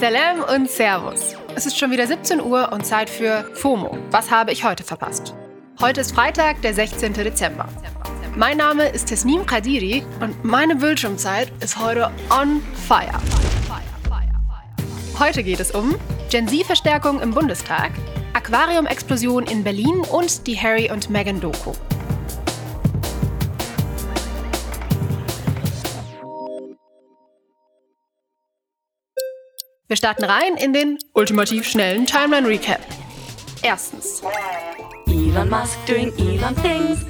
Salam und Servus. Es ist schon wieder 17 Uhr und Zeit für FOMO. Was habe ich heute verpasst? Heute ist Freitag, der 16. Dezember. Mein Name ist Tesnim Kadiri und meine Bildschirmzeit ist heute on fire. Heute geht es um Gen Z-Verstärkung im Bundestag, Aquarium-Explosion in Berlin und die Harry und Meghan Doku. Wir starten rein in den ultimativ schnellen Timeline Recap. Erstens. Elon Musk doing Elon things.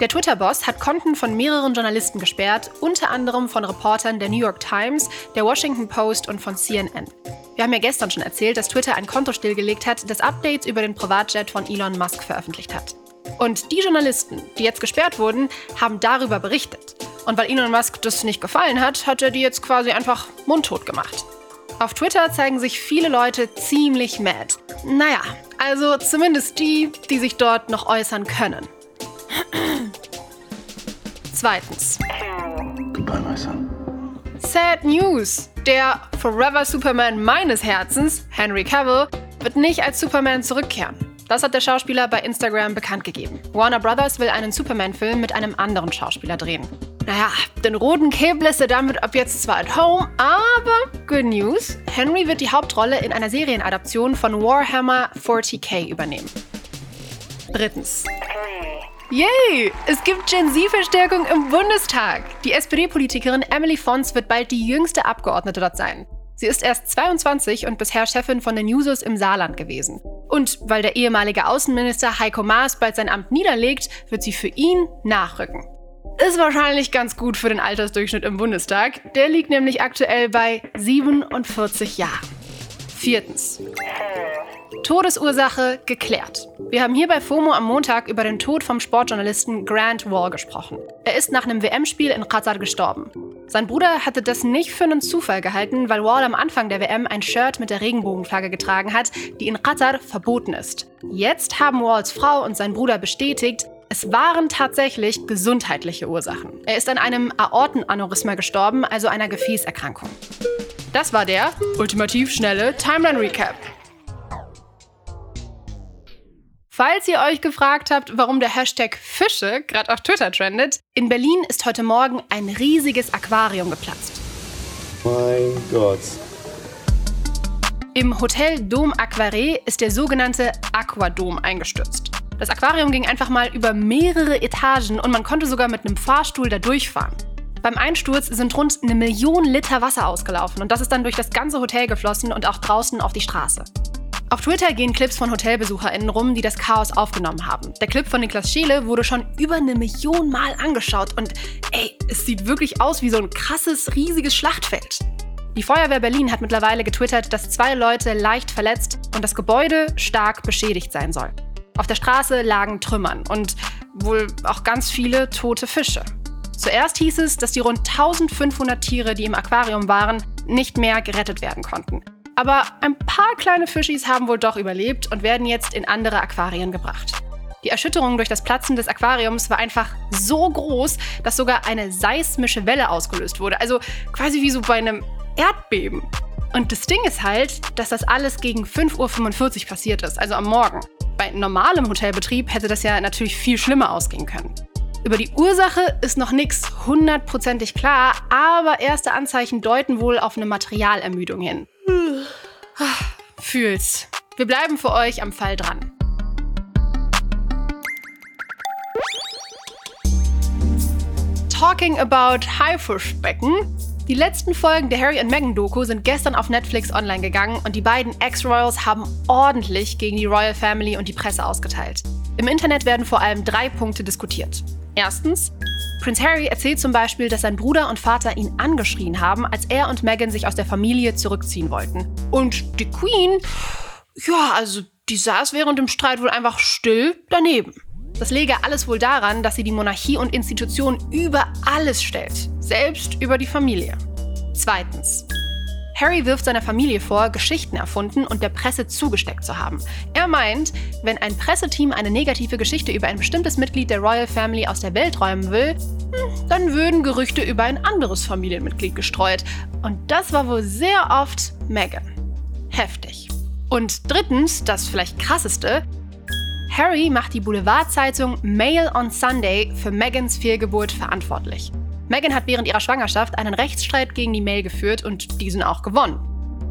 Der Twitter-Boss hat Konten von mehreren Journalisten gesperrt, unter anderem von Reportern der New York Times, der Washington Post und von CNN. Wir haben ja gestern schon erzählt, dass Twitter ein Konto stillgelegt hat, das Updates über den Privatjet von Elon Musk veröffentlicht hat. Und die Journalisten, die jetzt gesperrt wurden, haben darüber berichtet. Und weil Elon Musk das nicht gefallen hat, hat er die jetzt quasi einfach mundtot gemacht. Auf Twitter zeigen sich viele Leute ziemlich mad. Naja, also zumindest die, die sich dort noch äußern können. Zweitens. Goodbye, my son. Sad News. Der Forever Superman meines Herzens, Henry Cavill, wird nicht als Superman zurückkehren. Das hat der Schauspieler bei Instagram bekannt gegeben. Warner Brothers will einen Superman-Film mit einem anderen Schauspieler drehen. Naja, den roten Cape lässt er damit ab jetzt zwar at home, aber good news, Henry wird die Hauptrolle in einer Serienadaption von Warhammer 40k übernehmen. Drittens. Yay! Es gibt Gen Z-Verstärkung im Bundestag. Die SPD-Politikerin Emily Fons wird bald die jüngste Abgeordnete dort sein. Sie ist erst 22 und bisher Chefin von den Jusos im Saarland gewesen. Und weil der ehemalige Außenminister Heiko Maas bald sein Amt niederlegt, wird sie für ihn nachrücken. Ist wahrscheinlich ganz gut für den Altersdurchschnitt im Bundestag. Der liegt nämlich aktuell bei 47 Jahren. Viertens. Todesursache geklärt. Wir haben hier bei FOMO am Montag über den Tod vom Sportjournalisten Grant Wall gesprochen. Er ist nach einem WM-Spiel in Qatar gestorben. Sein Bruder hatte das nicht für einen Zufall gehalten, weil Wall am Anfang der WM ein Shirt mit der Regenbogenflagge getragen hat, die in Qatar verboten ist. Jetzt haben Walls Frau und sein Bruder bestätigt, es waren tatsächlich gesundheitliche Ursachen. Er ist an einem Aortenaneurysma gestorben, also einer Gefäßerkrankung. Das war der ultimativ schnelle Timeline Recap. Falls ihr euch gefragt habt, warum der Hashtag Fische gerade auf Twitter trendet, in Berlin ist heute Morgen ein riesiges Aquarium geplatzt. Mein Gott. Im Hotel Dom Aquare ist der sogenannte Aquadom eingestürzt. Das Aquarium ging einfach mal über mehrere Etagen und man konnte sogar mit einem Fahrstuhl da durchfahren. Beim Einsturz sind rund eine Million Liter Wasser ausgelaufen und das ist dann durch das ganze Hotel geflossen und auch draußen auf die Straße. Auf Twitter gehen Clips von HotelbesucherInnen rum, die das Chaos aufgenommen haben. Der Clip von Niklas Scheele wurde schon über eine Million Mal angeschaut und ey, es sieht wirklich aus wie so ein krasses, riesiges Schlachtfeld. Die Feuerwehr Berlin hat mittlerweile getwittert, dass zwei Leute leicht verletzt und das Gebäude stark beschädigt sein soll. Auf der Straße lagen Trümmern und wohl auch ganz viele tote Fische. Zuerst hieß es, dass die rund 1500 Tiere, die im Aquarium waren, nicht mehr gerettet werden konnten. Aber ein paar kleine Fischis haben wohl doch überlebt und werden jetzt in andere Aquarien gebracht. Die Erschütterung durch das Platzen des Aquariums war einfach so groß, dass sogar eine seismische Welle ausgelöst wurde. Also quasi wie so bei einem Erdbeben. Und das Ding ist halt, dass das alles gegen 5.45 Uhr passiert ist, also am Morgen. Bei normalem Hotelbetrieb hätte das ja natürlich viel schlimmer ausgehen können. Über die Ursache ist noch nichts hundertprozentig klar, aber erste Anzeichen deuten wohl auf eine Materialermüdung hin. Fühl's. Wir bleiben für euch am Fall dran. Talking about Haifischbecken. Die letzten Folgen der Harry und Meghan Doku sind gestern auf Netflix online gegangen und die beiden Ex-Royals haben ordentlich gegen die Royal Family und die Presse ausgeteilt. Im Internet werden vor allem drei Punkte diskutiert. Erstens, Prince Harry erzählt zum Beispiel, dass sein Bruder und Vater ihn angeschrien haben, als er und Meghan sich aus der Familie zurückziehen wollten. Und die Queen, ja, also die saß während dem Streit wohl einfach still daneben. Das lege alles wohl daran, dass sie die Monarchie und Institutionen über alles stellt, selbst über die Familie. Zweitens. Harry wirft seiner Familie vor, Geschichten erfunden und der Presse zugesteckt zu haben. Er meint, wenn ein Presseteam eine negative Geschichte über ein bestimmtes Mitglied der Royal Family aus der Welt räumen will, hm, dann würden Gerüchte über ein anderes Familienmitglied gestreut. Und das war wohl sehr oft Meghan. Heftig. Und drittens, das vielleicht krasseste, Harry macht die Boulevardzeitung Mail on Sunday für Megans Fehlgeburt verantwortlich. Meghan hat während ihrer Schwangerschaft einen Rechtsstreit gegen die Mail geführt und diesen auch gewonnen.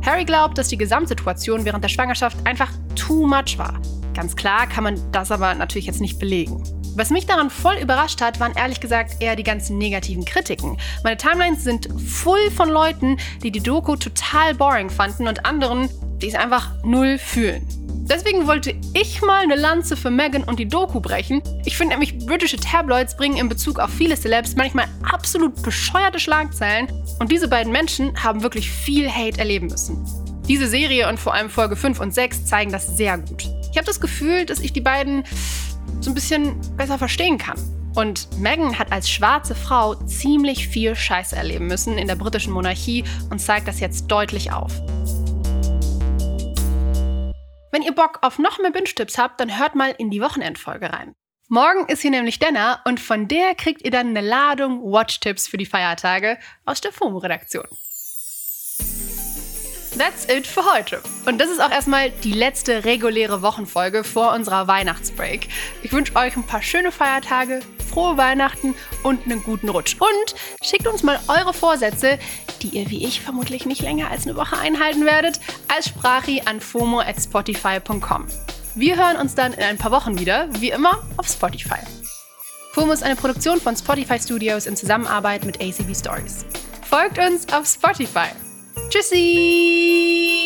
Harry glaubt, dass die Gesamtsituation während der Schwangerschaft einfach too much war. Ganz klar kann man das aber natürlich jetzt nicht belegen. Was mich daran voll überrascht hat, waren ehrlich gesagt eher die ganzen negativen Kritiken. Meine Timelines sind voll von Leuten, die die Doku total boring fanden und anderen, die es einfach null fühlen. Deswegen wollte ich mal eine Lanze für Meghan und die Doku brechen. Ich finde nämlich, britische Tabloids bringen in Bezug auf viele Celebs manchmal absolut bescheuerte Schlagzeilen und diese beiden Menschen haben wirklich viel Hate erleben müssen. Diese Serie und vor allem Folge 5 und 6 zeigen das sehr gut. Ich habe das Gefühl, dass ich die beiden so ein bisschen besser verstehen kann. Und Meghan hat als schwarze Frau ziemlich viel Scheiße erleben müssen in der britischen Monarchie und zeigt das jetzt deutlich auf. Wenn ihr Bock auf noch mehr Binge-Tipps habt, dann hört mal in die Wochenendfolge rein. Morgen ist hier nämlich Denner und von der kriegt ihr dann eine Ladung Watch-Tipps für die Feiertage aus der FOMO-Redaktion. That's it für heute. Und das ist auch erstmal die letzte reguläre Wochenfolge vor unserer Weihnachtsbreak. Ich wünsche euch ein paar schöne Feiertage, frohe Weihnachten und einen guten Rutsch. Und schickt uns mal eure Vorsätze, die ihr wie ich vermutlich nicht länger als eine Woche einhalten werdet, als Sprachi an fomo at spotify.com. Wir hören uns dann in ein paar Wochen wieder, wie immer, auf Spotify. FOMO ist eine Produktion von Spotify Studios in Zusammenarbeit mit ACB Stories. Folgt uns auf Spotify. Tschüssi!